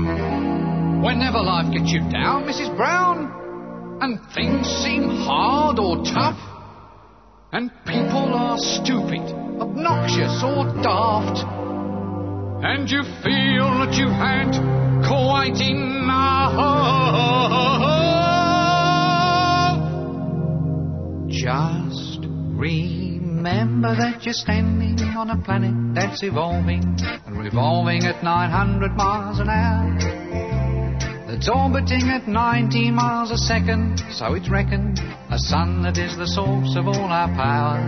Whenever life gets you down, Mrs. Brown, and things seem hard or tough, and people are stupid, obnoxious, or daft, and you feel that you've had quite enough. Just remember that you're standing on a planet that's evolving and revolving at 900 miles an hour. That's orbiting at 90 miles a second, so it's reckoned a sun that is the source of all our power.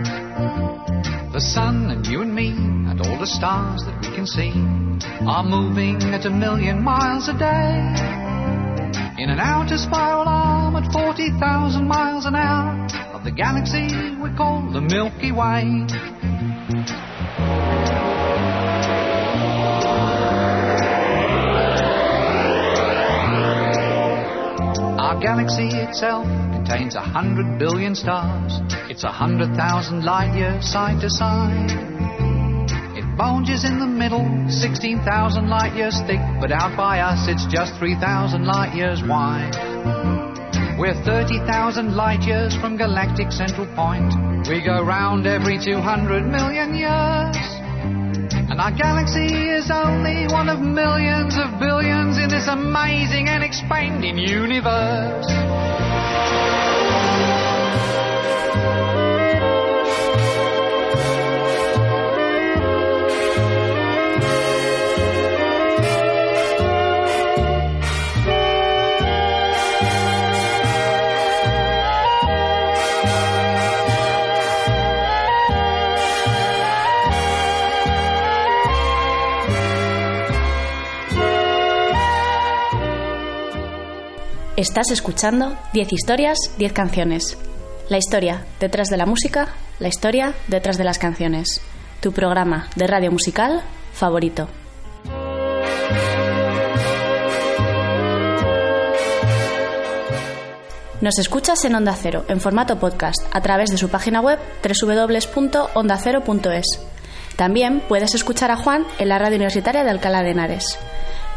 The sun and you and me and all the stars that we can see are moving at a million miles a day. In an outer spiral arm at 40,000 miles an hour the galaxy we call the Milky Way. Our galaxy itself contains a hundred billion stars. It's a hundred thousand light years side to side. It bulges in the middle, 16,000 light years thick, but out by us it's just 3,000 light years wide. We're 30,000 light years from galactic central point. We go round every 200 million years. And our galaxy is only one of millions of billions in this amazing and expanding universe. Estás escuchando 10 historias, 10 canciones. La historia detrás de la música, la historia detrás de las canciones. Tu programa de radio musical favorito. Nos escuchas en Onda Cero, en formato podcast, a través de su página web www.ondacero.es. También puedes escuchar a Juan en la radio universitaria de Alcalá de Henares.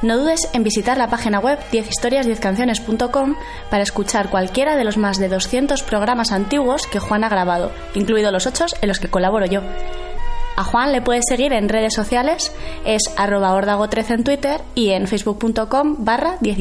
No dudes en visitar la página web 10historias10canciones.com para escuchar cualquiera de los más de 200 programas antiguos que Juan ha grabado, incluidos los 8 en los que colaboro yo. A Juan le puedes seguir en redes sociales, es arroba ordago13 en Twitter y en facebook.com barra 10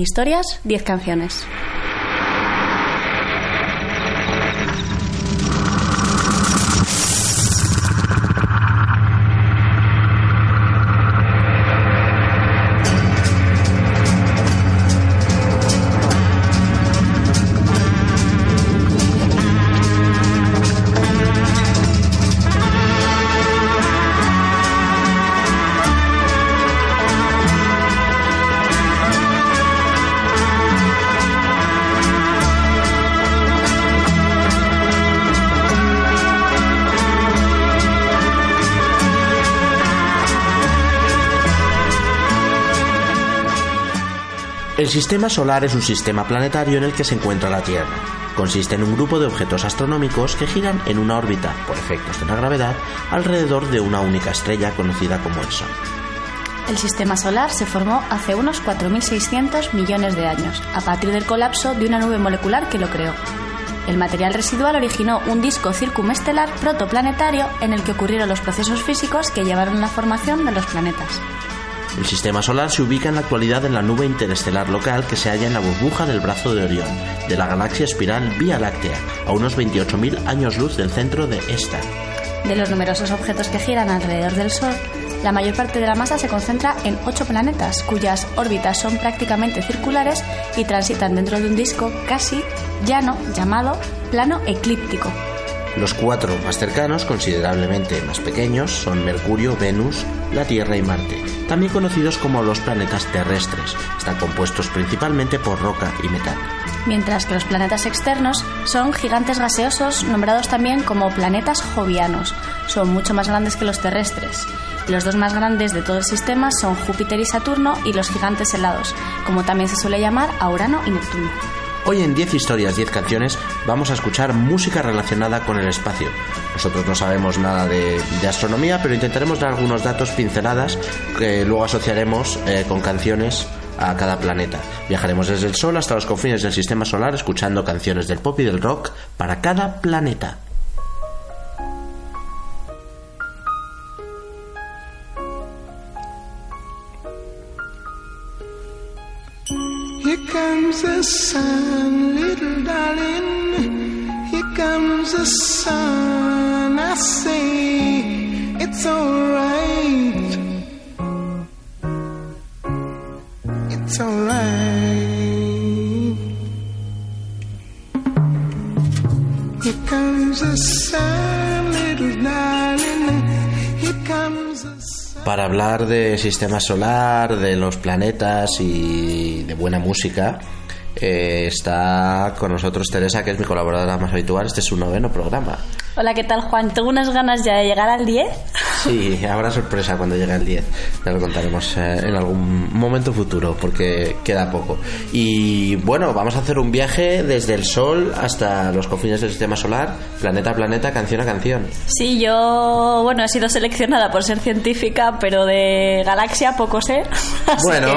sistema solar es un sistema planetario en el que se encuentra la Tierra. Consiste en un grupo de objetos astronómicos que giran en una órbita, por efectos de la gravedad, alrededor de una única estrella conocida como el Sol. El sistema solar se formó hace unos 4.600 millones de años, a partir del colapso de una nube molecular que lo creó. El material residual originó un disco circumestelar protoplanetario en el que ocurrieron los procesos físicos que llevaron a la formación de los planetas. El sistema solar se ubica en la actualidad en la nube interestelar local que se halla en la burbuja del brazo de Orión, de la galaxia espiral Vía Láctea, a unos 28.000 años luz del centro de esta. De los numerosos objetos que giran alrededor del Sol, la mayor parte de la masa se concentra en ocho planetas, cuyas órbitas son prácticamente circulares y transitan dentro de un disco casi llano llamado plano eclíptico. Los cuatro más cercanos, considerablemente más pequeños, son Mercurio, Venus, la Tierra y Marte, también conocidos como los planetas terrestres. Están compuestos principalmente por roca y metal. Mientras que los planetas externos son gigantes gaseosos nombrados también como planetas jovianos. Son mucho más grandes que los terrestres. Los dos más grandes de todo el sistema son Júpiter y Saturno y los gigantes helados, como también se suele llamar a Urano y Neptuno. Hoy en 10 historias, 10 canciones, vamos a escuchar música relacionada con el espacio. Nosotros no sabemos nada de, astronomía, pero intentaremos dar algunos datos pinceladas que luego asociaremos eh, con canciones a cada planeta. Viajaremos desde el Sol hasta los confines del sistema solar escuchando canciones del pop y del rock para cada planeta. De sistema solar, de los planetas y de buena música, eh, está con nosotros Teresa, que es mi colaboradora más habitual. Este es su noveno programa. Hola, ¿qué tal, Juan? Tengo unas ganas ya de llegar al 10. Sí, habrá sorpresa cuando llegue el 10. Ya lo contaremos eh, en algún momento futuro, porque queda poco. Y bueno, vamos a hacer un viaje desde el Sol hasta los confines del sistema solar, planeta a planeta, canción a canción. Sí, yo, bueno, he sido seleccionada por ser científica, pero de galaxia poco sé. Bueno,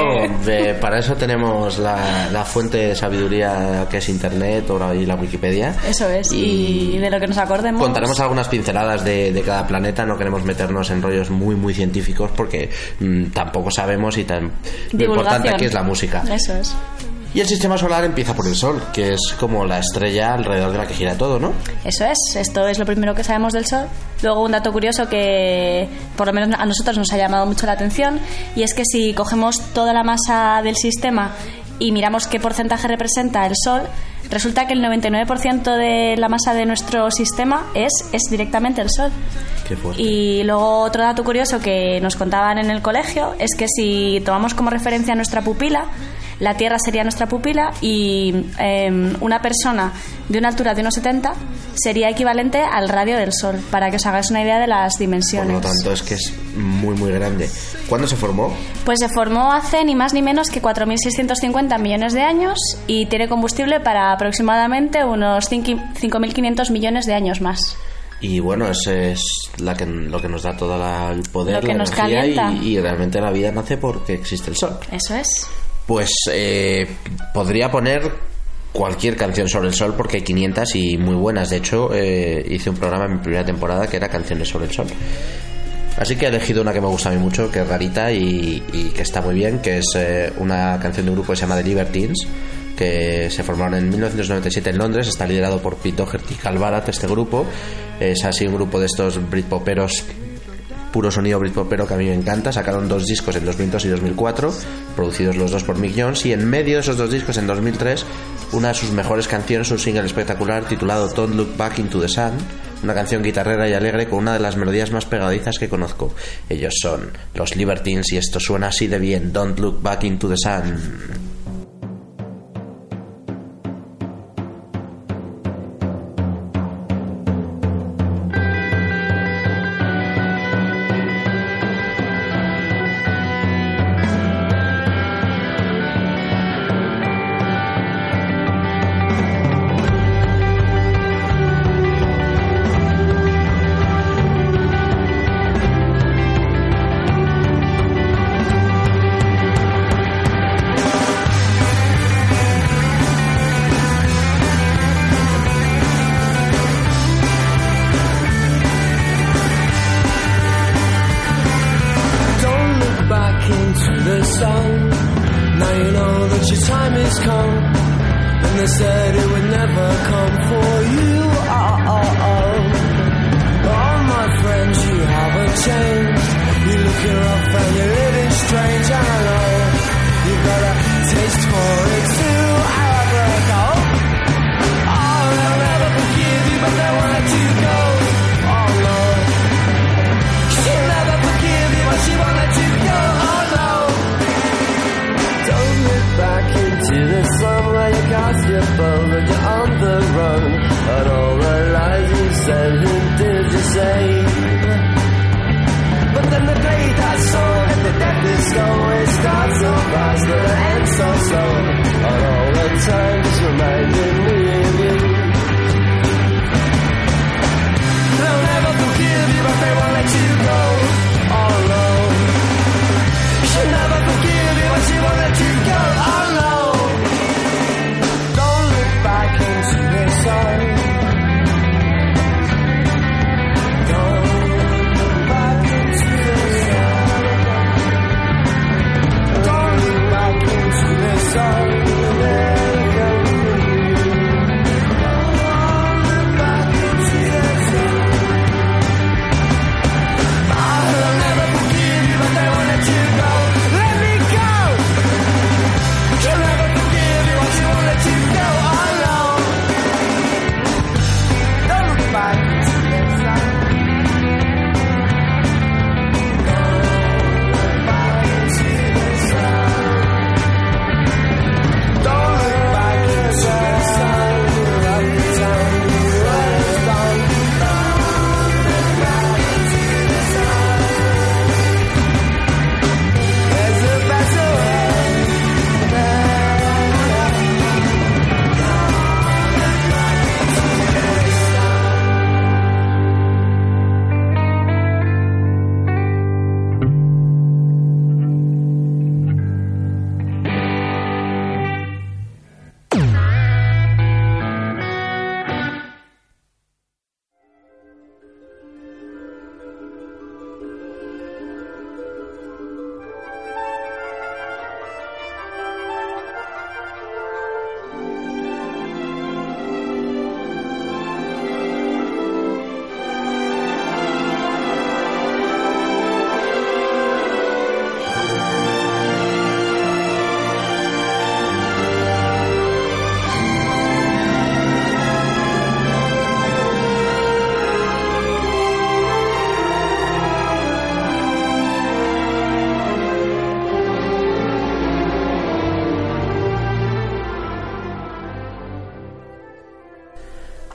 que- eh, para eso tenemos la, la fuente de sabiduría que es Internet o la- y la Wikipedia. Eso es, y de lo que nos acordemos. Contaremos algunas pinceladas de, de cada planeta, no queremos meternos en rollos muy muy científicos porque mm, tampoco sabemos y tan, lo importante aquí es la música. Eso es. Y el sistema solar empieza por el Sol, que es como la estrella alrededor de la que gira todo, ¿no? Eso es, esto es lo primero que sabemos del Sol. Luego un dato curioso que por lo menos a nosotros nos ha llamado mucho la atención y es que si cogemos toda la masa del sistema y miramos qué porcentaje representa el Sol, resulta que el 99% de la masa de nuestro sistema es, es directamente el Sol. Qué. Y luego otro dato curioso que nos contaban en el colegio es que si tomamos como referencia nuestra pupila, la Tierra sería nuestra pupila y em, una persona de una altura de unos 70 sería equivalente al radio del Sol, para que os hagáis una idea de las Por dimensiones. lo tanto, es que es muy muy grande. ¿Cuándo se formó? Pues se formó hace ni más ni menos que 4.650 millones de años y tiene combustible para aproximadamente unos 5 5.500 millones de años más. Y bueno, es, es la que, lo que nos da todo la- el poder, Lo que la nos energía y realmente la vida nace porque existe el Sol. Eso es. Pues eh, podría poner cualquier canción sobre el sol porque hay 500 y muy buenas. De hecho, eh, hice un programa en mi primera temporada que era canciones sobre el sol. Así que he elegido una que me gusta a mí mucho, que es rarita y, que está muy bien, que es eh, una canción de un grupo que se llama The Libertines, que se formaron en 1997 en Londres, está liderado por Pete Doherty y Cal Barat, este grupo. Es así un grupo de estos britpoperos puro sonido britpopero que a mí me encanta. Sacaron dos discos en 2002 y 2004, producidos los dos por Mick Jones, y en medio de esos dos discos, en 2003, una de sus mejores canciones, un single espectacular titulado Don't Look Back into the Sun, una canción guitarrera y alegre con una de las melodías más pegadizas que conozco. Ellos son los Libertines y esto suena así de bien, Don't Look Back into the Sun.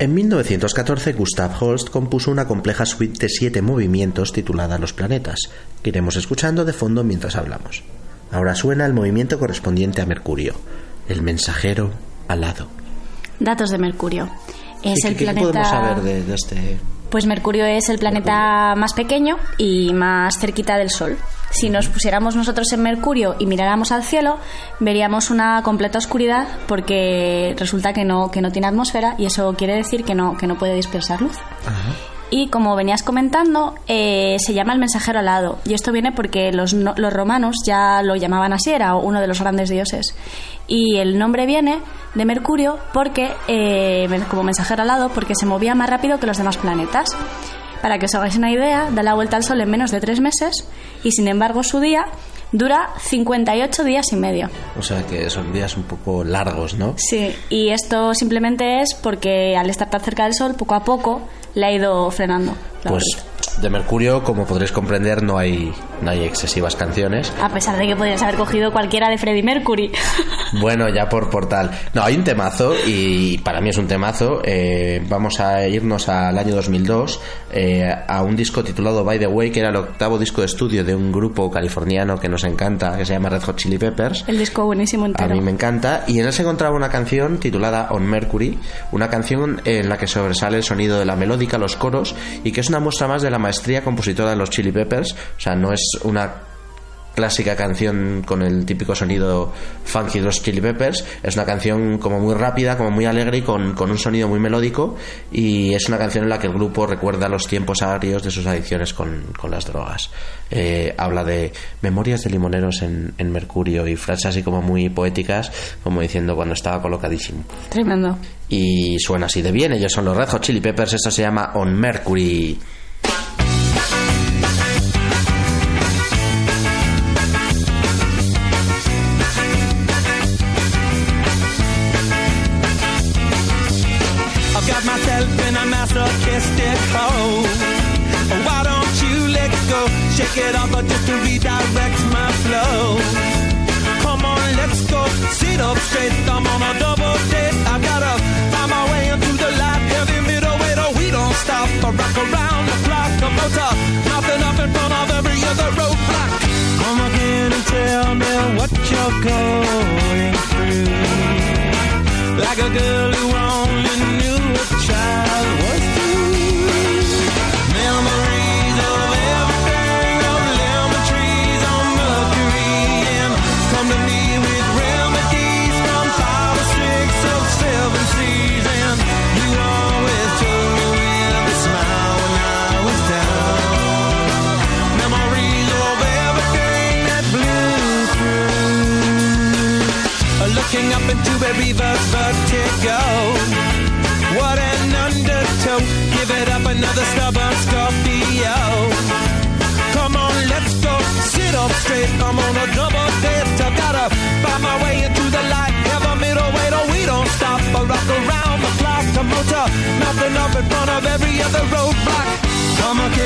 En 1914, Gustav Holst compuso una compleja suite de siete movimientos titulada Los planetas, que iremos escuchando de fondo mientras hablamos. Ahora suena el movimiento correspondiente a Mercurio, el mensajero alado. Datos de Mercurio. Es ¿Y el qué, podemos saber de, de este...? Pues Mercurio es el planeta más pequeño y más cerquita del Sol. Si nos pusiéramos nosotros en Mercurio y miráramos al cielo, veríamos una completa oscuridad porque resulta que no, que no tiene atmósfera y eso quiere decir que no, que no puede dispersar luz. Y como venías comentando, eh, se llama el mensajero alado. Y esto viene porque los, no- los romanos ya lo llamaban así, era uno de los grandes dioses. Y el nombre viene de Mercurio porque, eh, como mensajero alado, porque se movía más rápido que los demás planetas. Para que os hagáis una idea, da la vuelta al Sol en menos de tres meses y sin embargo su día dura 58 días y medio. O sea que son días un poco largos, ¿no? Sí, y esto simplemente es porque al estar tan cerca del Sol, poco a poco le ha ido frenando. Pues de Mercurio, como podréis comprender, no hay, no hay excesivas canciones. A pesar de que podrías haber cogido cualquiera de Freddie Mercury. Bueno, ya por portal. No, hay un temazo y para mí es un temazo. Eh, vamos a irnos al año 2002 eh, a un disco titulado By the Way, que era el octavo disco de estudio de un grupo californiano que nos encanta, que se llama Red Hot Chili Peppers. El disco buenísimo A entero. mí me encanta. Y en él se encontraba una canción titulada On Mercury, una canción en la que sobresale el sonido de la melódica, los coros, y que es una muestra más de la maestría compositora de los Chili Peppers. O sea, no es una clásica canción con el típico sonido funky de los Chili Peppers. Es una canción como muy rápida, como muy alegre y con, con un sonido muy melódico. Y es una canción en la que el grupo recuerda los tiempos agrios de sus adicciones con, con las drogas. Eh, habla de memorias de limoneros en, en Mercurio y frases así como muy poéticas, como diciendo cuando estaba colocadísimo. Tremendo. Y suena así de bien. Ellos son los Red Hot Chili Peppers. Esto se llama On Mercury. Or just to redirect my flow. Come on, let's go. Sit up straight. I'm on a double date. I gotta find my way into the light. Heavy middle way, though oh, we don't stop. I rock around the clock. The motor, nothing up in front of every other roadblock. Come again and tell me what you're going through. Like a girl who only knew a child was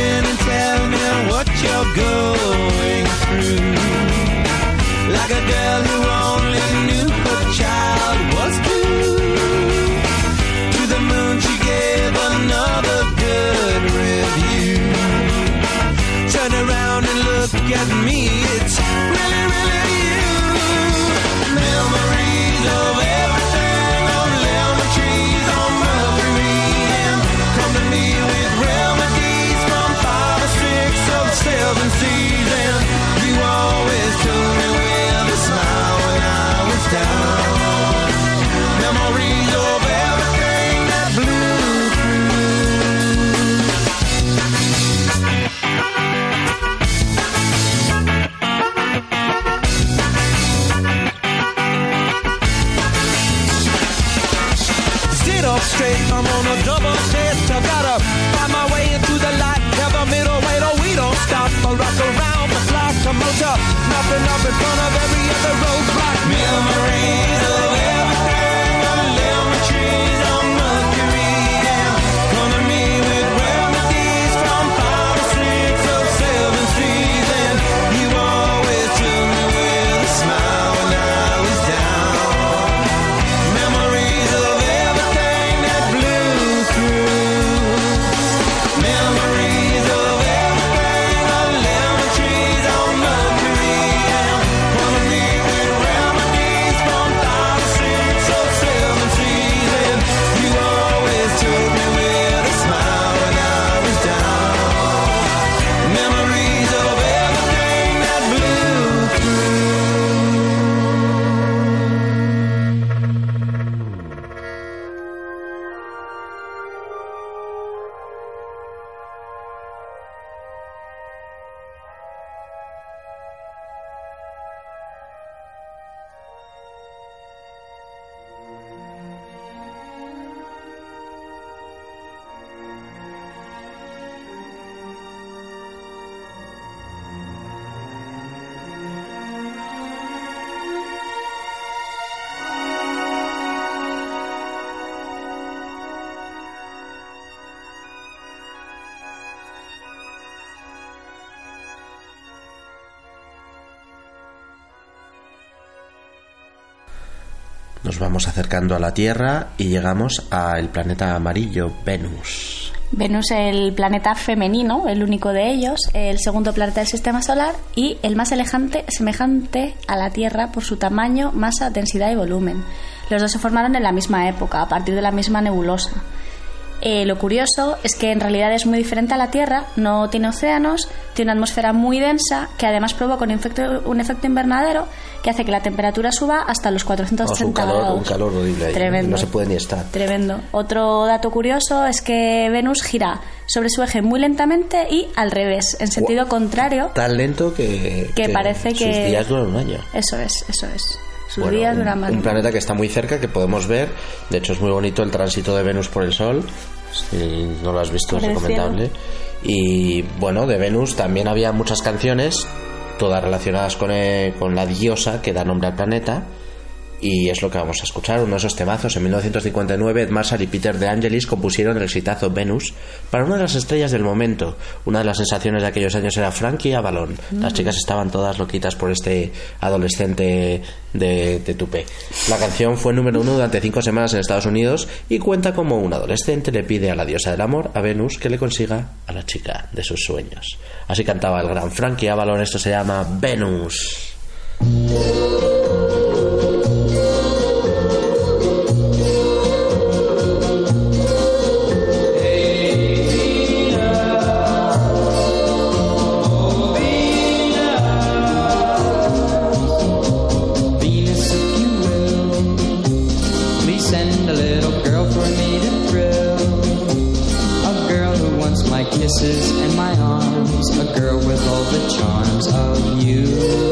Again and tell me what you're going through. Like a girl a nothing up in front of every other roadblock. Memories of Nos vamos acercando a la Tierra y llegamos al planeta amarillo, Venus. Venus es el planeta femenino, el único de ellos, el segundo planeta del sistema solar y el más semejante, semejante a la Tierra por su tamaño, masa, densidad y volumen. Los dos se formaron en la misma época, a partir de la misma nebulosa. Eh, lo curioso es que en realidad es muy diferente a la Tierra, no tiene océanos, tiene una atmósfera muy densa que además provoca un efecto, un efecto invernadero que hace que la temperatura suba hasta los No, es un 480 calor, grados. un calor horrible ahí. Tremendo. No se puede ni estar. Tremendo. Otro dato curioso es que Venus gira sobre su eje muy lentamente y al revés, en sentido contrario. Tan lento que, Que parece sus que- días duran un año. Eso es, eso es. Bueno, un- duran más. Un planeta que está muy cerca, que podemos ver. De hecho, es muy bonito el tránsito de Venus por el Sol. Si no lo has visto, es Por recomendable. Y bueno, de Venus también había muchas canciones, todas relacionadas con, eh, con la diosa que da nombre al planeta. Y es lo que vamos a escuchar, uno de esos temazos. En 1959, Ed Marshall y Peter De Angelis compusieron el exitazo Venus para una de las estrellas del momento. Una de las sensaciones de aquellos años era Frankie Avalon. Las chicas estaban todas loquitas por este adolescente de, de tupé. La canción fue número uno durante cinco semanas en Estados Unidos y cuenta como un adolescente le pide a la diosa del amor, a Venus, que le consiga a la chica de sus sueños. Así cantaba el gran Frankie Avalon. Esto se llama Venus. Venus, kisses and my arms, a girl with all the charms of you.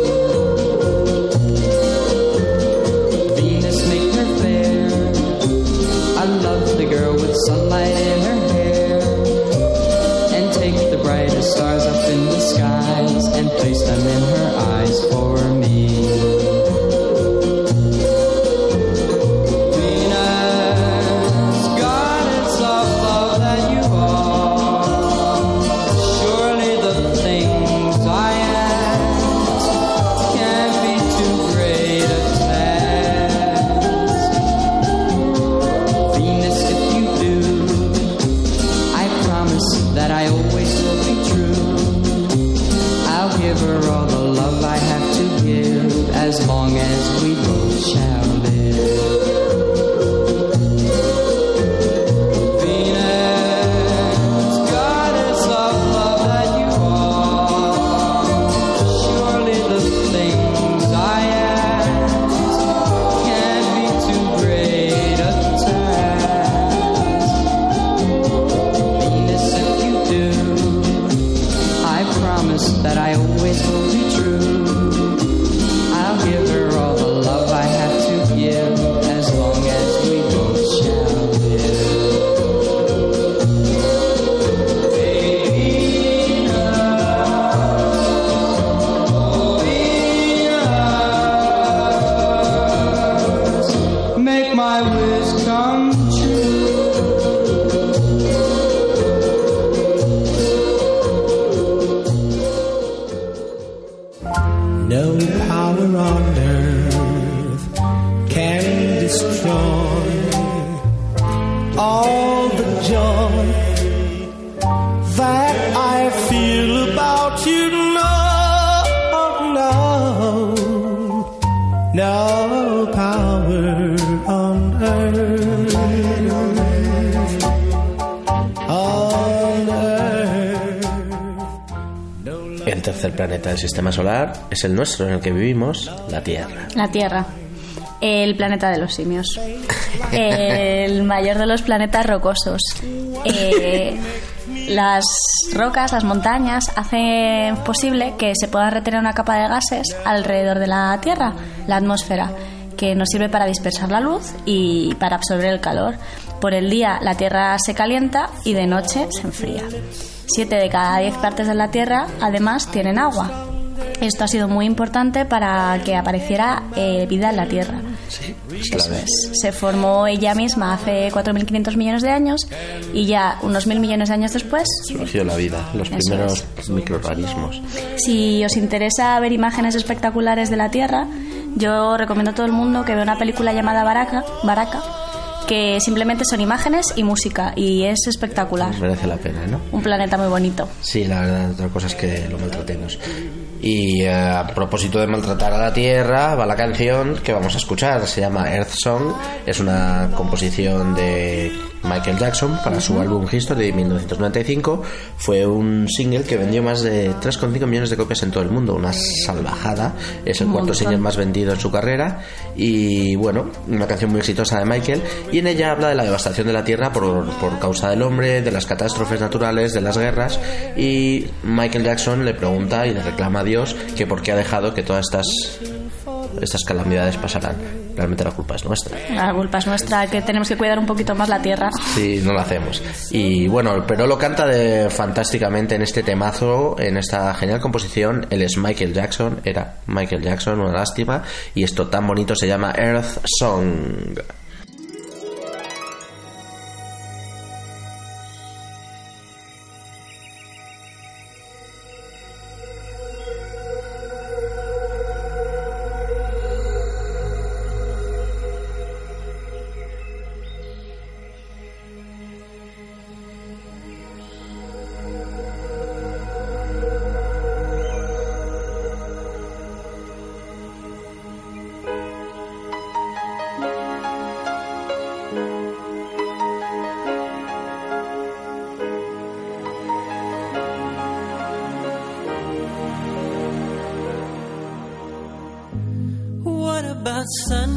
Del sistema solar es el nuestro, en el que vivimos, la Tierra. La Tierra. El planeta de los simios. El mayor de los planetas rocosos. Eh, las rocas, las montañas, hacen posible que se pueda retener una capa de gases alrededor de la Tierra, la atmósfera, que nos sirve para dispersar la luz y para absorber el calor. Por el día la Tierra se calienta y de noche se enfría. Siete de cada diez partes de la Tierra, además, tienen agua. Esto ha sido muy importante para que apareciera eh, vida en la Tierra. Sí, Eso es. Se formó ella misma hace 4.500 millones de años y ya unos mil millones de años después, Surgió la vida, los Eso primeros microorganismos. si os interesa ver imágenes espectaculares de la Tierra, yo recomiendo a todo el mundo que vea una película llamada Baraka, Baraka que simplemente son imágenes y música y es espectacular. Merece la pena, ¿no? Un planeta muy bonito. Sí, la verdad, otra cosa es que lo maltratemos. Y eh, a propósito de maltratar a la Tierra, va la canción que vamos a escuchar. Se llama Earth Song. Es una composición de Michael Jackson para su álbum History de 1995. Fue un single que vendió más de 3,5 millones de copias en todo el mundo. Una salvajada. Es el cuarto single más vendido en su carrera. Y bueno, una canción muy exitosa de Michael. Y en ella habla de la devastación de la Tierra por, por causa del hombre, de las catástrofes naturales, de las guerras. Y Michael Jackson le pregunta y le reclama a Dios que por qué ha dejado que todas estas, estas calamidades pasaran. Realmente la culpa es nuestra. La culpa es nuestra, que tenemos que cuidar un poquito más la tierra. Sí, no lo hacemos. Y bueno, pero lo canta de, fantásticamente en este temazo, en esta genial composición. Él es Michael Jackson, era Michael Jackson, una lástima. Y esto tan bonito se llama Earth Song.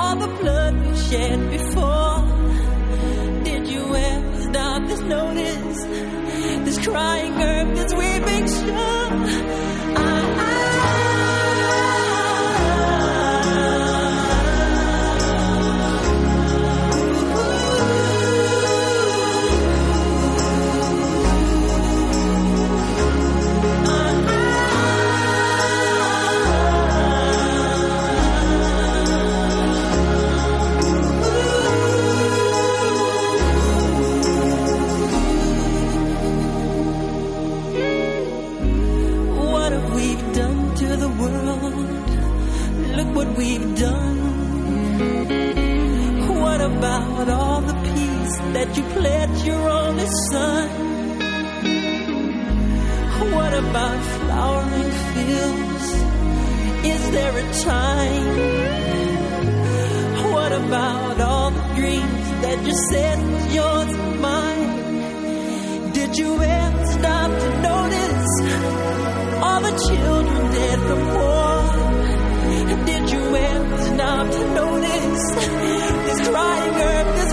all the blood we shed before? Did you ever stop to notice this crying earth, this weeping shore? That you pledged your only son? What about flowering fields? Is there a time? What about all the dreams that you said was yours and mine? Did you ever stop to notice all the children dead from war? Did you ever stop to notice this crying earth,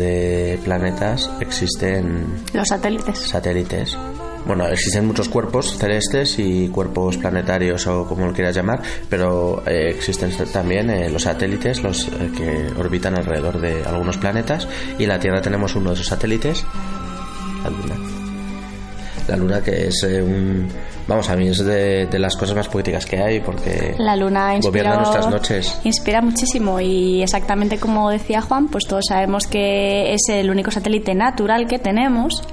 de planetas, existen Los satélites. satélites. Bueno, existen muchos cuerpos celestes y cuerpos planetarios o como lo quieras llamar, pero eh, existen también eh, los satélites, los eh, que orbitan alrededor de algunos planetas y en la Tierra tenemos uno de esos satélites, la Luna. La Luna que es eh, un... Vamos, a mí es de, de las cosas más poéticas que hay porque La luna inspira, gobierna nuestras noches. inspira muchísimo y exactamente como decía Juan, pues todos sabemos que es el único satélite natural que tenemos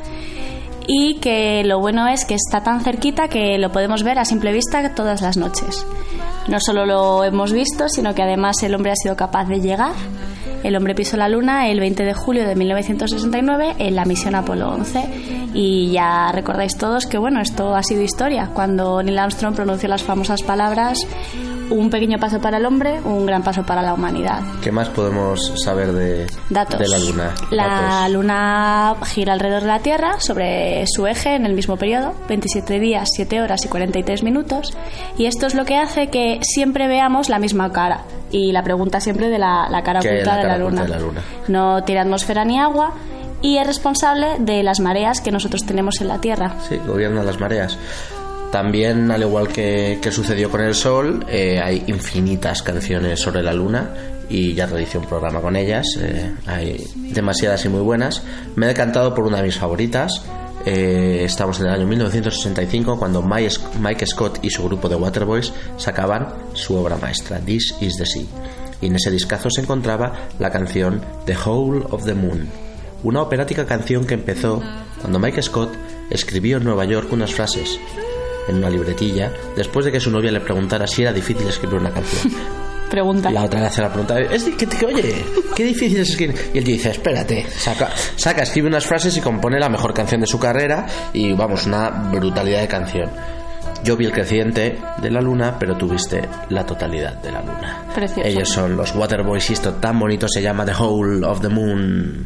y que lo bueno es que está tan cerquita que lo podemos ver a simple vista todas las noches. No solo lo hemos visto, sino que además el hombre ha sido capaz de llegar. El hombre pisó la luna el 20 de julio de 1969 en la misión Apolo 11 y ya recordáis todos que bueno, esto ha sido historia cuando Neil Armstrong pronunció las famosas palabras un pequeño paso para el hombre, un gran paso para la humanidad. ¿Qué más podemos saber de, Datos. de la Luna? La Datos. luna gira alrededor de la Tierra sobre su eje en el mismo periodo, 27 días, 7 horas y 43 minutos. Y esto es lo que hace que siempre veamos la misma cara. Y la pregunta siempre de la, la cara ¿Qué hay en oculta, la de, la cara oculta luna. de la Luna? No tiene atmósfera ni agua y es responsable de las mareas que nosotros tenemos en la Tierra. Sí, gobierna las mareas. También, al igual que, que sucedió con el Sol, eh, hay infinitas canciones sobre la Luna y ya realicé un programa con ellas. eh, hay demasiadas y muy buenas. Me he decantado por una de mis favoritas. Eh, estamos en el año 1965 cuando Mike Scott y su grupo de Waterboys sacaban su obra maestra, This is the Sea. Y en ese discazo se encontraba la canción The Whole of the Moon, una operática canción que empezó cuando Mike Scott escribió en Nueva York unas frases en una libretilla después de que su novia le preguntara si era difícil escribir una canción. Pregunta. La otra le hace la pregunta, es que, oye, qué difícil es escribir. Y él dice, espérate, saca, saca, escribe unas frases y compone la mejor canción de su carrera y vamos, una brutalidad de canción. Yo vi el creciente de la luna, pero tuviste la totalidad de la luna. Precioso. Ellos son los Waterboys y esto tan bonito se llama The Whole of the Moon.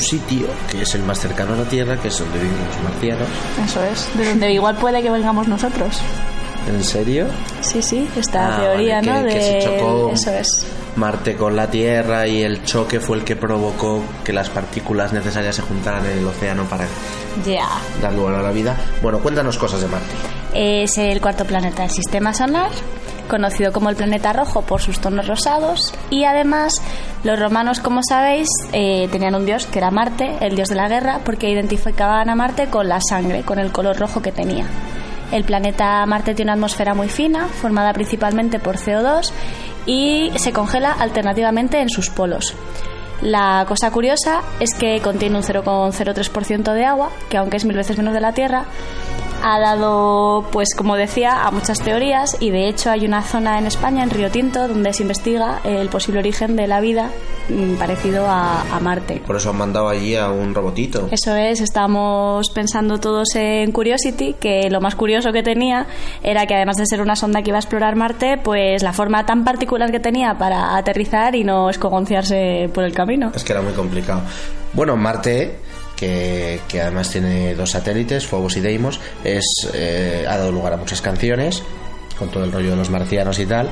Un sitio que es el más cercano a la Tierra, que es donde viven los marcianos. Eso es, de donde igual puede que vengamos nosotros. ¿En serio? Sí, sí, esta Ah, teoría, vale, ¿no? que- que de... se chocó. Eso es. Marte con la Tierra y el choque fue el que provocó que las partículas necesarias se juntaran en el océano para Ya. dar lugar a la vida. Bueno, cuéntanos cosas de Marte. Es el cuarto planeta del sistema solar, conocido como el planeta rojo por sus tonos rosados. Y además, los romanos, como sabéis, eh, tenían un dios que era Marte, el dios de la guerra, porque identificaban a Marte con la sangre, con el color rojo que tenía. El planeta Marte tiene una atmósfera muy fina, formada principalmente por CO2, y se congela alternativamente en sus polos. La cosa curiosa es que contiene un 0,03% de agua, que aunque es mil veces menos de la Tierra, ha dado, pues como decía, a muchas teorías y de hecho hay una zona en España, en Río Tinto, donde se investiga el posible origen de la vida mm, parecido a, a Marte. Por eso han mandado allí a un robotito. Eso es, estamos pensando todos en Curiosity, que lo más curioso que tenía era que además de ser una sonda que iba a explorar Marte, pues la forma tan particular que tenía para aterrizar y no escogonciarse por el camino. Es que era muy complicado. Bueno, Marte, que, que además tiene dos satélites, Phobos y Deimos, es, eh, ha dado lugar a muchas canciones, con todo el rollo de los marcianos y tal,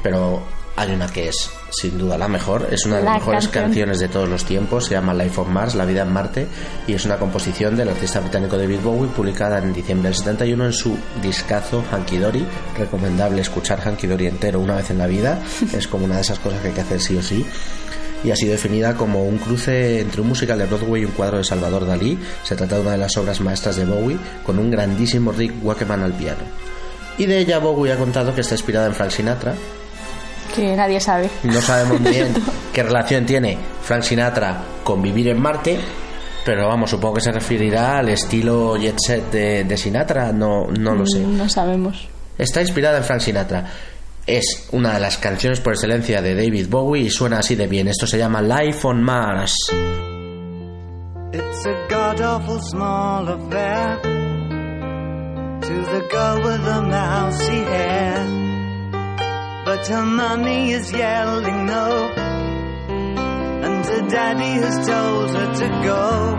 pero hay una que es sin duda la mejor, es una de las La mejores canción. canciones de todos los tiempos, se llama Life on Mars, La vida en Marte, y es una composición del artista británico David Bowie, publicada en diciembre del 71 en su discazo Hanky Dory, recomendable escuchar Hanky Dory entero una vez en la vida, es como una de esas cosas que hay que hacer sí o sí y ha sido definida como un cruce entre un musical de Broadway y un cuadro de Salvador Dalí. Se trata de una de las obras maestras de Bowie, con un grandísimo Rick Wakeman al piano. Y de ella Bowie ha contado que está inspirada en Frank Sinatra. Que nadie sabe. No sabemos muy bien qué relación tiene Frank Sinatra con vivir en Marte, pero vamos, supongo que se referirá al estilo jet set de, de Sinatra, no, no lo sé. No sabemos. Está inspirada en Frank Sinatra. Es una de las canciones por excelencia de David Bowie y suena así de bien. Esto se llama Life on Mars. It's a god awful small affair to the girl with the mousy hair. But her mummy is yelling no, and her daddy has told her to go.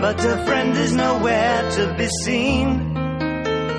But her friend is nowhere to be seen.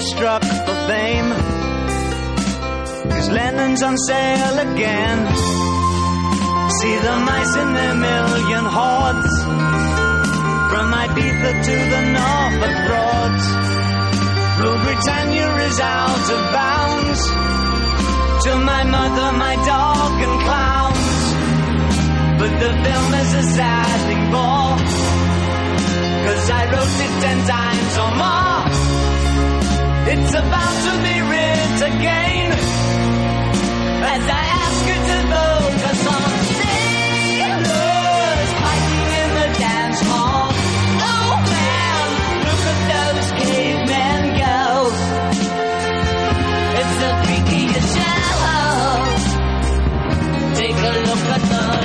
struck for fame. Cause Lennon's on sale again. See the mice in their million hordes. From Ibiza to the Norfolk Broads. Rule Britannia is out of bounds to my mother, my dog, and clowns. But the film is a sad thing for, cause I wrote it ten times or more. It's about to be writ again, as I ask you to focus on sailors fighting in the dance hall. Oh man, look at those cavemen go. It's the freakiest show. Take a look at the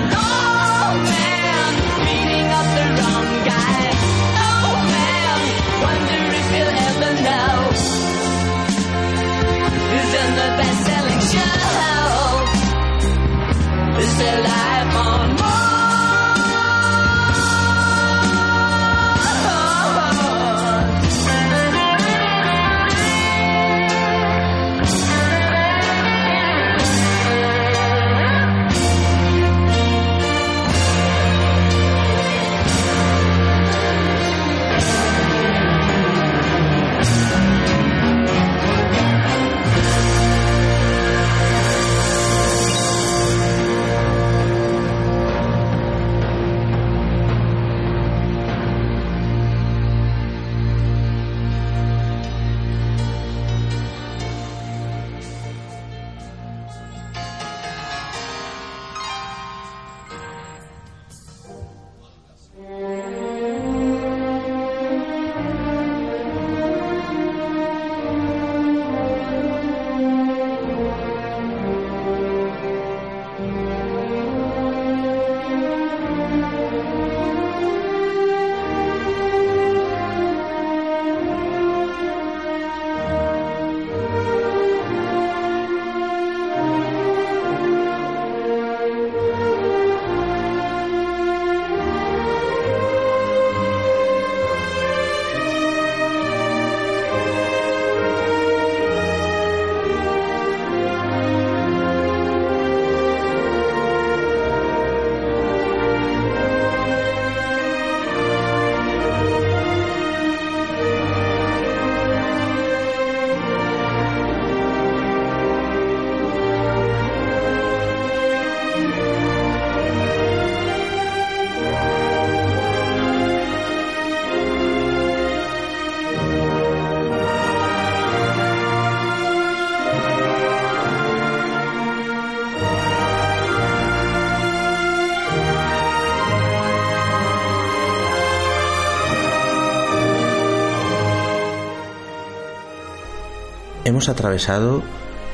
hemos atravesado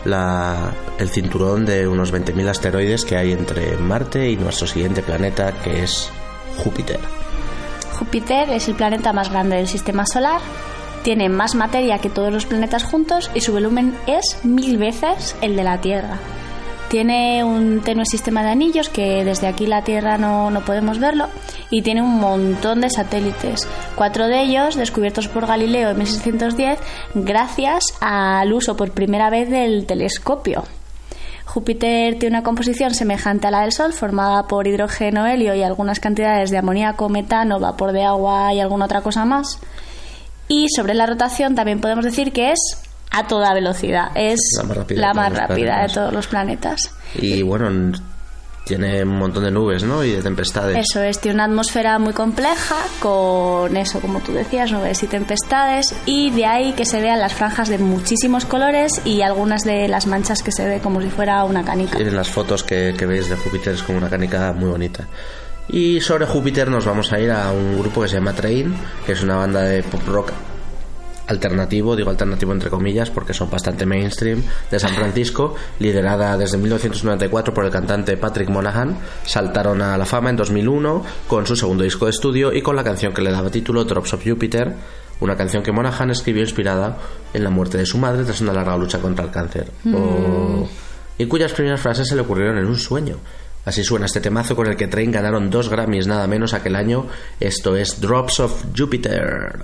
la- el cinturón de unos 20.000 asteroides que hay entre Marte y nuestro siguiente planeta, que es Júpiter. Júpiter es el planeta más grande del sistema solar, tiene más materia que todos los planetas juntos y su volumen es mil veces el de la Tierra. Tiene un tenue sistema de anillos que desde aquí la Tierra no, no podemos verlo y tiene un montón de satélites, cuatro de ellos descubiertos por Galileo en 1610 gracias al uso por primera vez del telescopio. Júpiter tiene una composición semejante a la del Sol, formada por hidrógeno, helio y algunas cantidades de amoníaco, metano, vapor de agua y alguna otra cosa más. Y sobre la rotación también podemos decir que es a toda velocidad, es La más rápida la de más todos los rápida de planetas. todos los planetas. Y bueno, tiene un montón de nubes, ¿no? Y de tempestades. Eso es, tiene una atmósfera muy compleja con eso, como tú decías, nubes y tempestades y de ahí que se vean las franjas de muchísimos colores y algunas de las manchas que se ve como si fuera una canica. Y en las fotos que, que veis de Júpiter es como una canica muy bonita. Y sobre Júpiter nos vamos a ir a un grupo que se llama Train, que es una banda de pop rock alternativo, digo alternativo entre comillas porque son bastante mainstream, de San Francisco, liderada desde 1994 por el cantante Patrick Monahan. Saltaron a la fama en 2001 con su segundo disco de estudio y con la canción que le daba título Drops of Jupiter, una canción que Monahan escribió inspirada en la muerte de su madre tras una larga lucha contra el cáncer. O- y cuyas primeras frases se le ocurrieron en un sueño. Así suena este temazo con el que Train ganaron dos Grammys nada menos aquel año. Esto es Drops of Jupiter.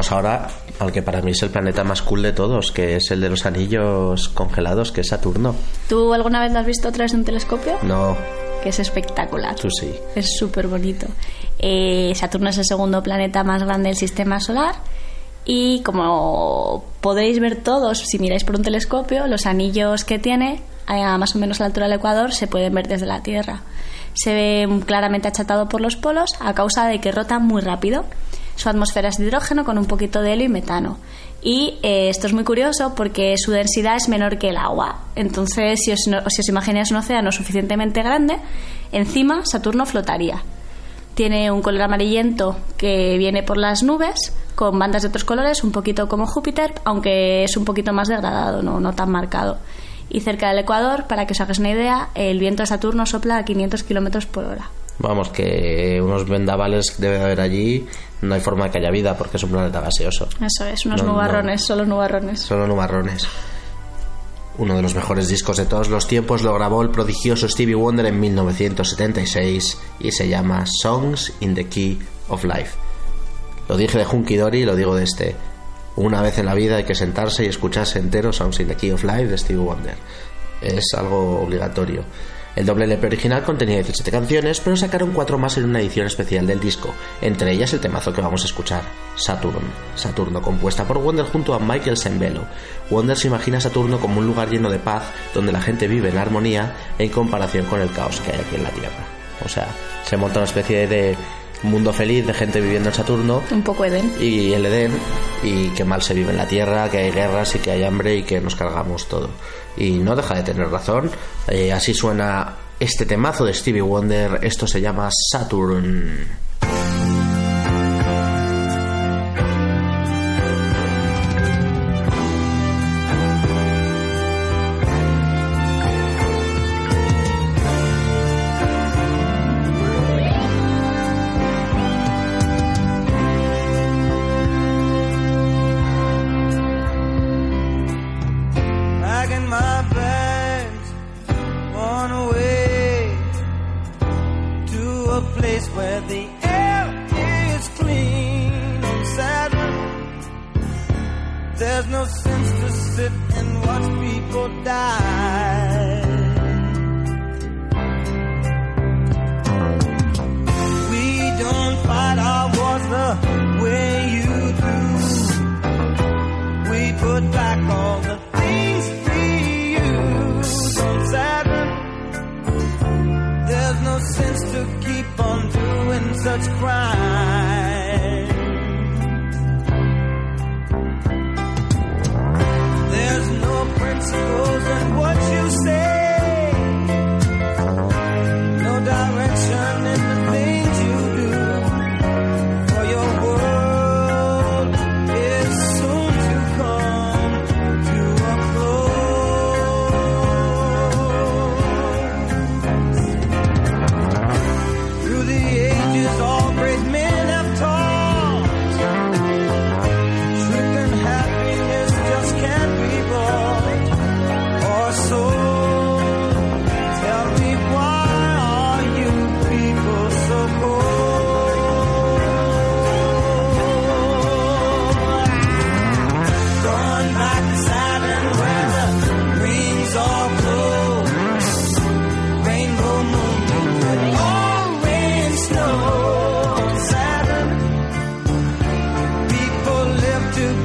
Llegamos ahora al que para mí es el planeta más cool de todos, que es el de los anillos congelados, que es Saturno. ¿Tú alguna vez lo has visto a través de un telescopio? No, Que es espectacular. tú sí. Es súper bonito. Eh, Saturno es el segundo planeta más grande del sistema solar. Y como podréis ver todos, si miráis por un telescopio, los anillos que tiene, a más o menos a la altura del Ecuador, se pueden ver desde la Tierra. Se ve claramente achatado por los polos a causa de que rota muy rápido. Su atmósfera es de hidrógeno con un poquito de helio y metano. Y eh, esto es muy curioso porque su densidad es menor que el agua. Entonces, si os, si imagináis un océano suficientemente grande, encima Saturno flotaría. Tiene un color amarillento que viene por las nubes, con bandas de otros colores, un poquito como Júpiter, aunque es un poquito más degradado, no, no tan marcado. Y cerca del Ecuador, para que os hagáis una idea, el viento de Saturno sopla a 500 kilómetros por hora. Vamos, que unos vendavales debe de haber allí, no hay forma de que haya vida porque es un planeta gaseoso. Eso es, unos No, no. nubarrones, solo nubarrones. Solo nubarrones. Uno de los mejores discos de todos los tiempos lo grabó el prodigioso Stevie Wonder en 1976 y se llama Songs in the Key of Life. Lo dije de Hunky Dory y lo digo de este. Una vez en la vida hay que sentarse y escucharse entero Songs in the Key of Life de Stevie Wonder. Es algo obligatorio. El doble LP original contenía 17 canciones, pero sacaron cuatro más en una edición especial del disco, entre ellas el temazo que vamos a escuchar, Saturn. Saturno, compuesta por Wonder junto a Michael Sembello. Wonder se imagina a Saturno como un lugar lleno de paz, donde la gente vive en armonía en comparación con el caos que hay aquí en la Tierra. O sea, se monta una especie de mundo feliz de gente viviendo en Saturno Un poco Edén. y el Edén y que mal se vive en la tierra, que hay guerras y que hay hambre y que nos cargamos todo. Y no deja de tener razón. Eh, así suena este temazo de Stevie Wonder. Esto se llama Saturn.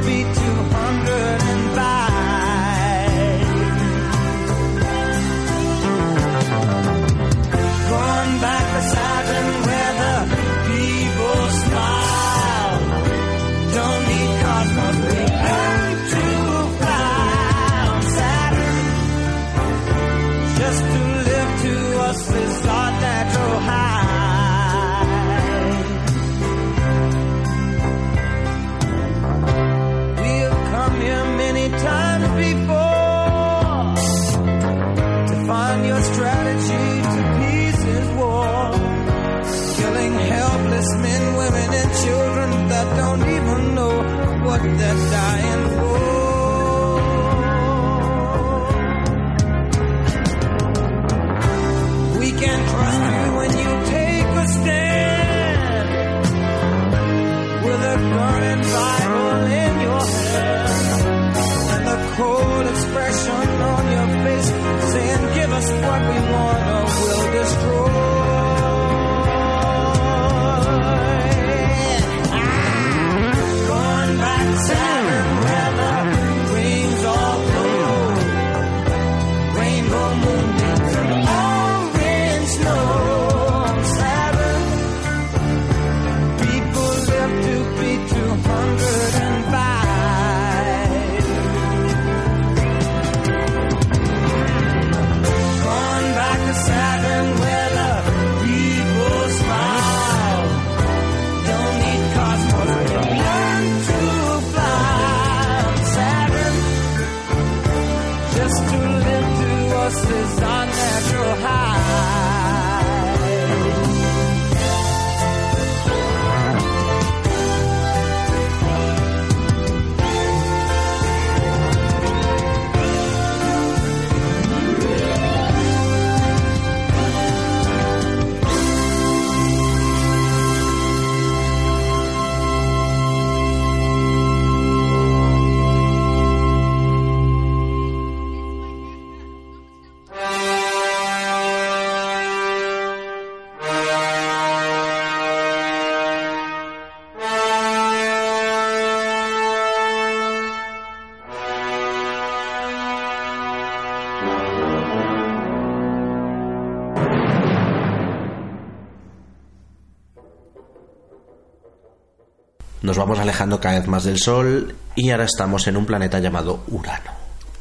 Be 205. Nos vamos alejando cada vez más del Sol y ahora estamos en un planeta llamado Urano.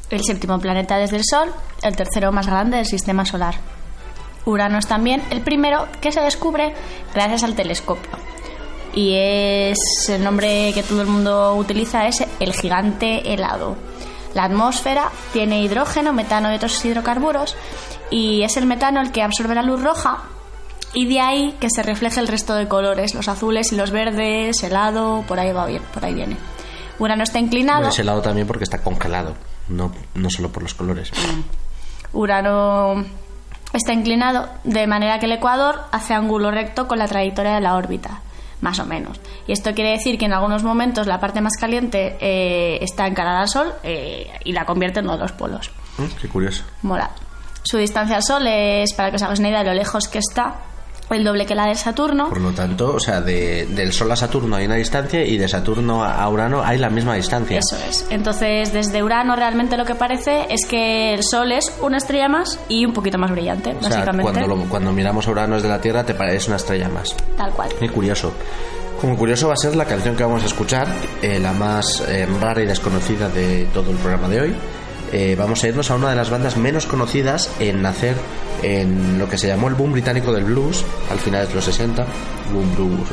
El séptimo planeta desde el Sol, el tercero más grande del sistema solar. Urano es también el primero que se descubre gracias al telescopio. Y es el nombre que todo el mundo utiliza es el gigante helado. La atmósfera tiene hidrógeno, metano y otros hidrocarburos y es el metano el que absorbe la luz roja y de ahí que se refleje el resto de colores, los azules y los verdes, helado, por ahí va bien, por ahí viene. Urano está inclinado. Es helado también porque está congelado, no, no solo por los colores. Urano está inclinado de manera que el ecuador hace ángulo recto con la trayectoria de la órbita, más o menos. Y esto quiere decir que en algunos momentos la parte más caliente eh, está encarada al Sol eh, y la convierte en uno de los polos. Mm, Qué curioso. Mola. Su distancia al Sol es, para que os hagáis una idea de lo lejos que está, el doble que la del Saturno. Por lo tanto, o sea, de- del Sol a Saturno hay una distancia y de Saturno a Urano hay la misma distancia. Eso es. Entonces, desde Urano realmente lo que parece es que el Sol es una estrella más y un poquito más brillante, O sea, básicamente. cuando, lo- cuando miramos a Urano desde la Tierra te parece una estrella más. Tal cual. Qué curioso. Como curioso va a ser la canción que vamos a escuchar, eh, la más eh, rara y desconocida de todo el programa de hoy. Eh, vamos a irnos a una de las bandas menos conocidas en nacer en lo que se llamó el boom británico del blues, al final de los 60, boom, blues,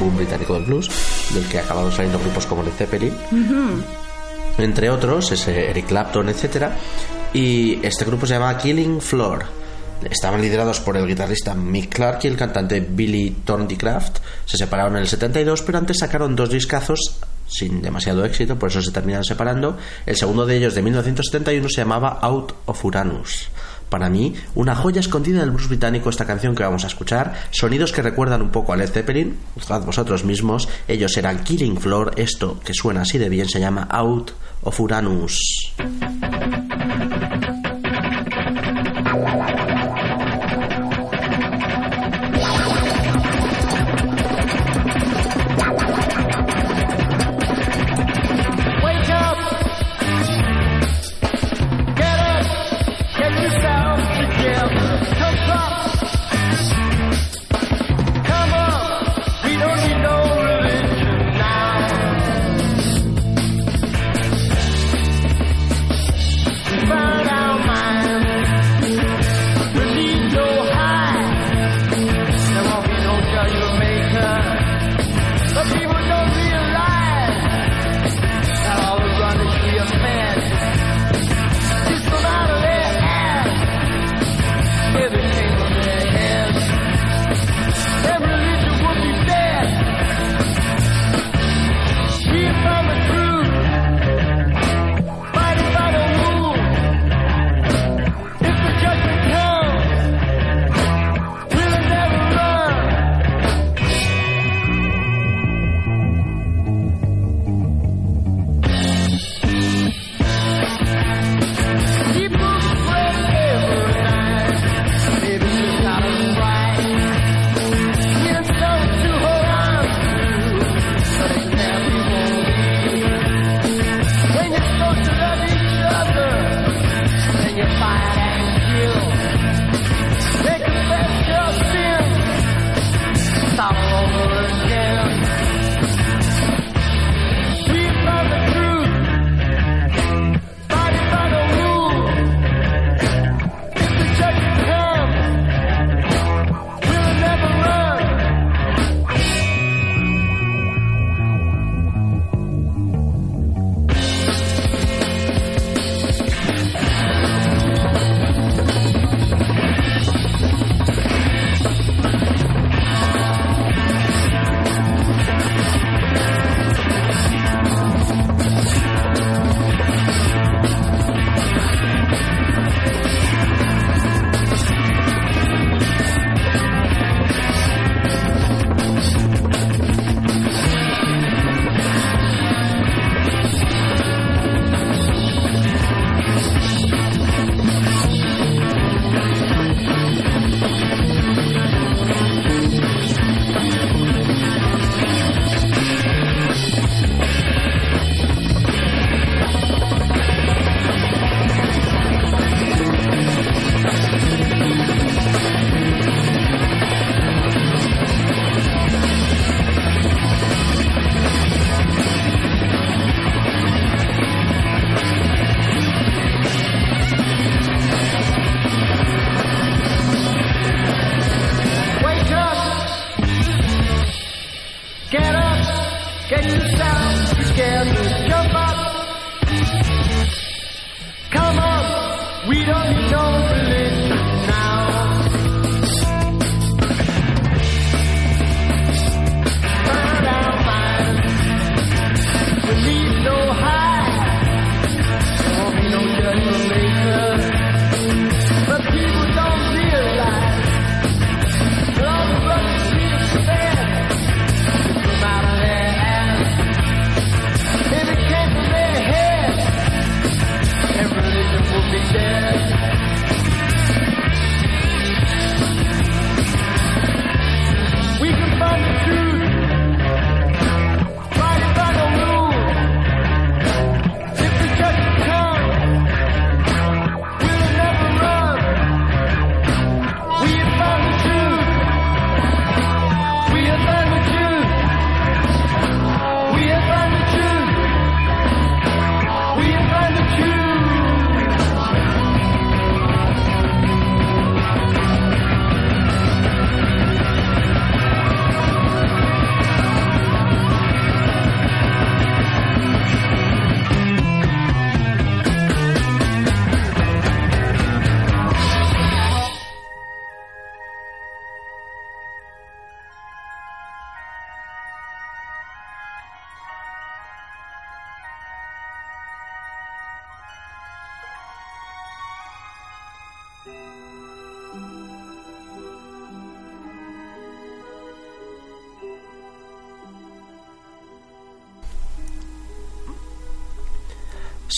boom británico del blues, del que acabaron saliendo grupos como Led Zeppelin, entre otros, ese Eric Clapton, etcétera, y este grupo se llamaba Killing Floor. Estaban liderados por el guitarrista Mick Clark y el cantante Billy Thornycraft. Se separaron en el 72, pero antes sacaron dos discazos sin demasiado éxito, por eso se terminaron separando. El segundo de ellos, de 1971, se llamaba Out of Uranus. Para mí, una joya escondida del blues británico esta canción que vamos a escuchar, sonidos que recuerdan un poco a Led Zeppelin, juzgad vosotros mismos, ellos eran Killing Floor, esto que suena así de bien se llama Out of Uranus.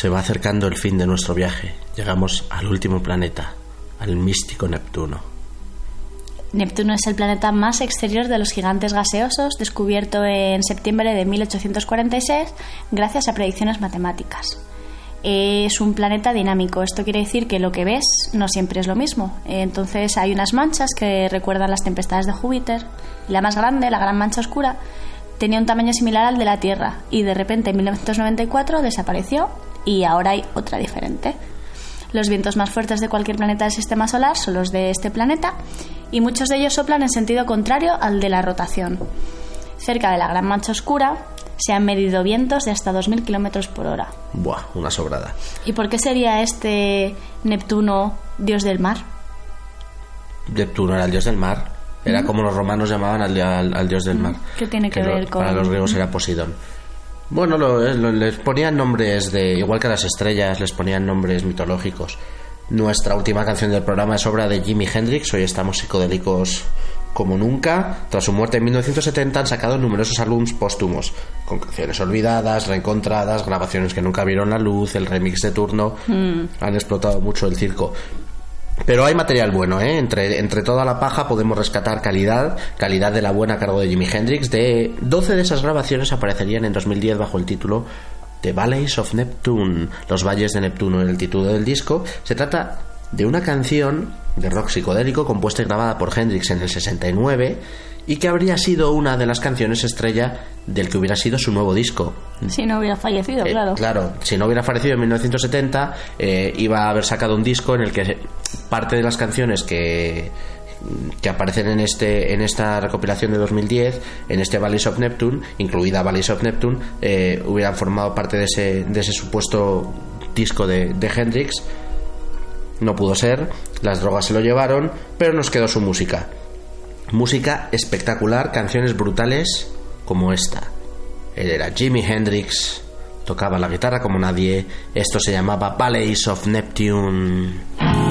Se va acercando el fin de nuestro viaje. Llegamos al último planeta, al místico Neptuno. Neptuno es el planeta más exterior de los gigantes gaseosos, descubierto en septiembre de 1846 gracias a predicciones matemáticas. Es un planeta dinámico, esto quiere decir que lo que ves no siempre es lo mismo. Entonces hay unas manchas que recuerdan las tempestades de Júpiter. La más grande, la gran mancha oscura, tenía un tamaño similar al de la Tierra y de repente en 1994 desapareció y ahora hay otra diferente. Los vientos más fuertes de cualquier planeta del sistema solar son los de este planeta y muchos de ellos soplan en sentido contrario al de la rotación. Cerca de la gran mancha oscura se han medido vientos de hasta 2.000 kilómetros por hora. Buah, una sobrada. ¿Y por qué sería este Neptuno dios del mar? Neptuno era el dios del mar. Era como los romanos llamaban al, al- al dios del mar. ¿Qué tiene que lo- ver con- Para los griegos era Poseidón. Bueno, lo- eh, lo- les ponían nombres de. Igual que a las estrellas, les ponían nombres mitológicos. Nuestra última canción del programa es obra de Jimi Hendrix. Hoy estamos psicodélicos como nunca. Tras su muerte en 1970 han sacado numerosos álbumes póstumos, con canciones olvidadas, reencontradas, grabaciones que nunca vieron la luz, el remix de turno. Han explotado mucho el circo. Pero hay material bueno, ¿eh? Entre, entre toda la paja podemos rescatar calidad, calidad de la buena a cargo de Jimi Hendrix. De 12 de esas grabaciones aparecerían en 2010 bajo el título The Valleys of Neptune, los valles de Neptuno en el título del disco. Se trata de una canción de rock psicodélico compuesta y grabada por Hendrix en el 69 y que habría sido una de las canciones estrella del que hubiera sido su nuevo disco, Si no hubiera fallecido, eh, claro. claro, si no hubiera fallecido en 1970, eh, iba a haber sacado un disco en el que parte de las canciones que que aparecen en este en esta recopilación de 2010 en este Valleys of Neptune incluida Valleys of Neptune eh, hubieran formado parte de ese, de ese supuesto disco de, de Hendrix. No pudo ser las drogas se lo llevaron pero nos quedó su música música espectacular canciones brutales como esta él era Jimi Hendrix, tocaba la guitarra como nadie. Esto se llamaba Valleys of Neptune.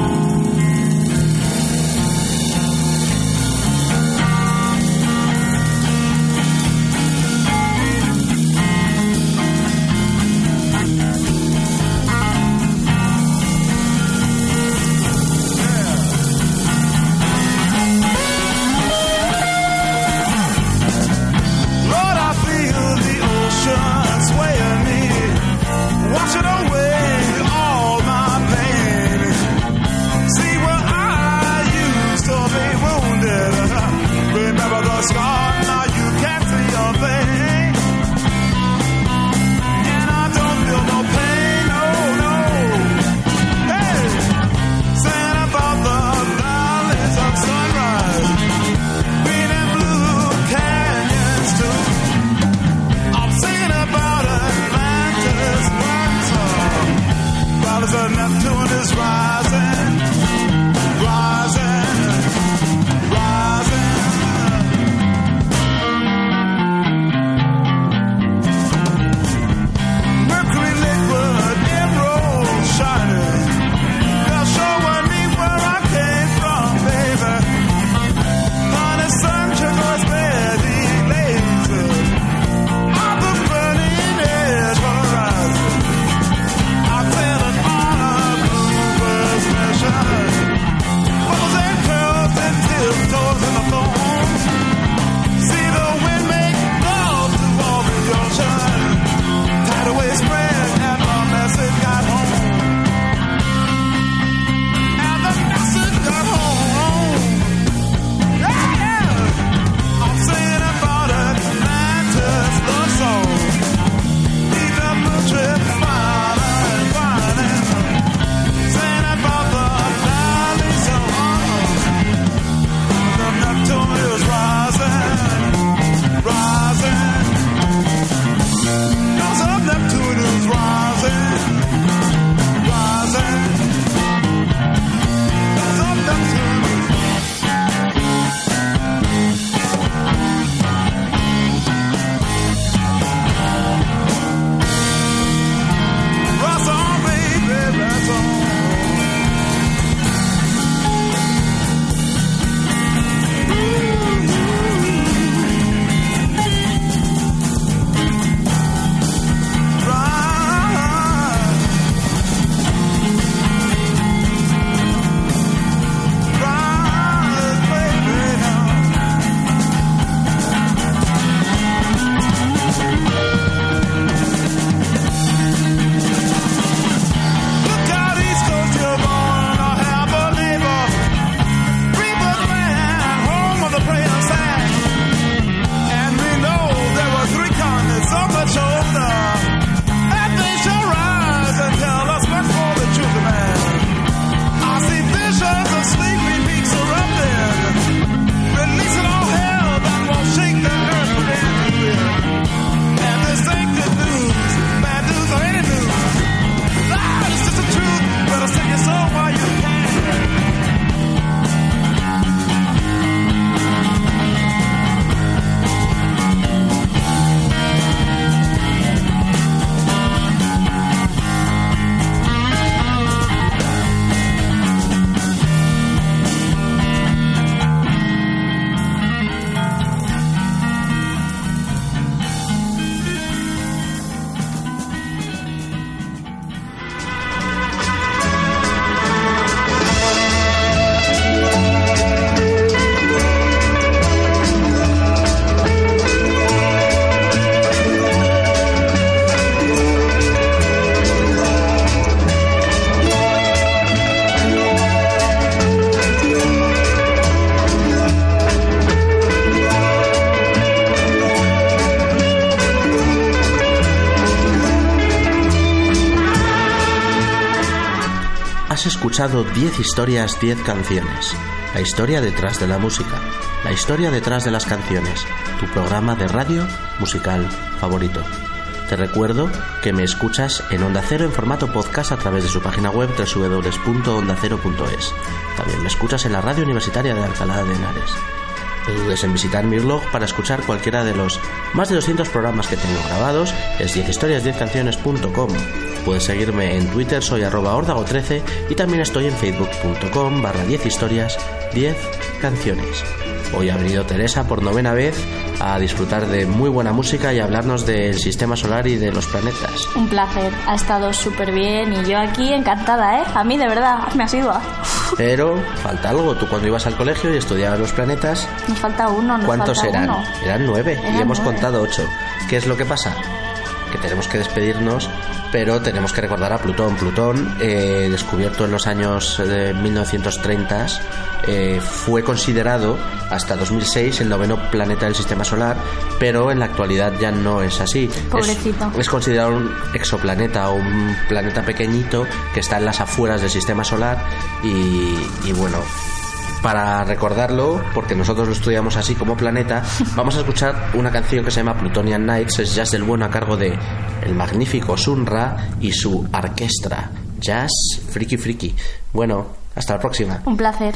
Escuchado 10 historias, 10 canciones. La historia detrás de la música, la historia detrás de las canciones, tu programa de radio musical favorito. Te recuerdo que me escuchas en Onda Cero en formato podcast a través de su página web www.ondacero.es. También me escuchas en la radio universitaria de Alcalá de Henares. No dudes en visitar mi blog para escuchar cualquiera de los más de 200 programas que tengo grabados, es 10historias10canciones.com. Puedes seguirme en Twitter, soy arroba ordago13 y también estoy en facebook.com barra 10 historias 10 canciones. Hoy ha venido Teresa por novena vez a disfrutar de muy buena música y hablarnos del sistema solar y de los planetas. Un placer, ha estado súper bien y yo aquí encantada, ¿eh? A mí de verdad, me asidua. Pero falta algo, tú cuando ibas al colegio y estudiabas los planetas, Nos falta uno, nos ¿cuántos falta eran? uno. Eran nueve y hemos nueve. contado ocho. ¿Qué es lo que pasa? Que tenemos que despedirnos, pero tenemos que recordar a Plutón. Plutón, eh, descubierto en los años de 1930, eh, fue considerado hasta 2006 el noveno planeta del sistema solar, pero en la actualidad ya no es así. Es- Pobrecito. Es, considerado un exoplaneta o un planeta pequeñito que está en las afueras del sistema solar y, y bueno, para recordarlo, porque nosotros lo estudiamos así como planeta, vamos a escuchar una canción que se llama Plutonian Nights, es jazz del bueno a cargo de el magnífico Sunra y su orquesta. Jazz friki friki. Bueno, hasta la próxima. Un placer.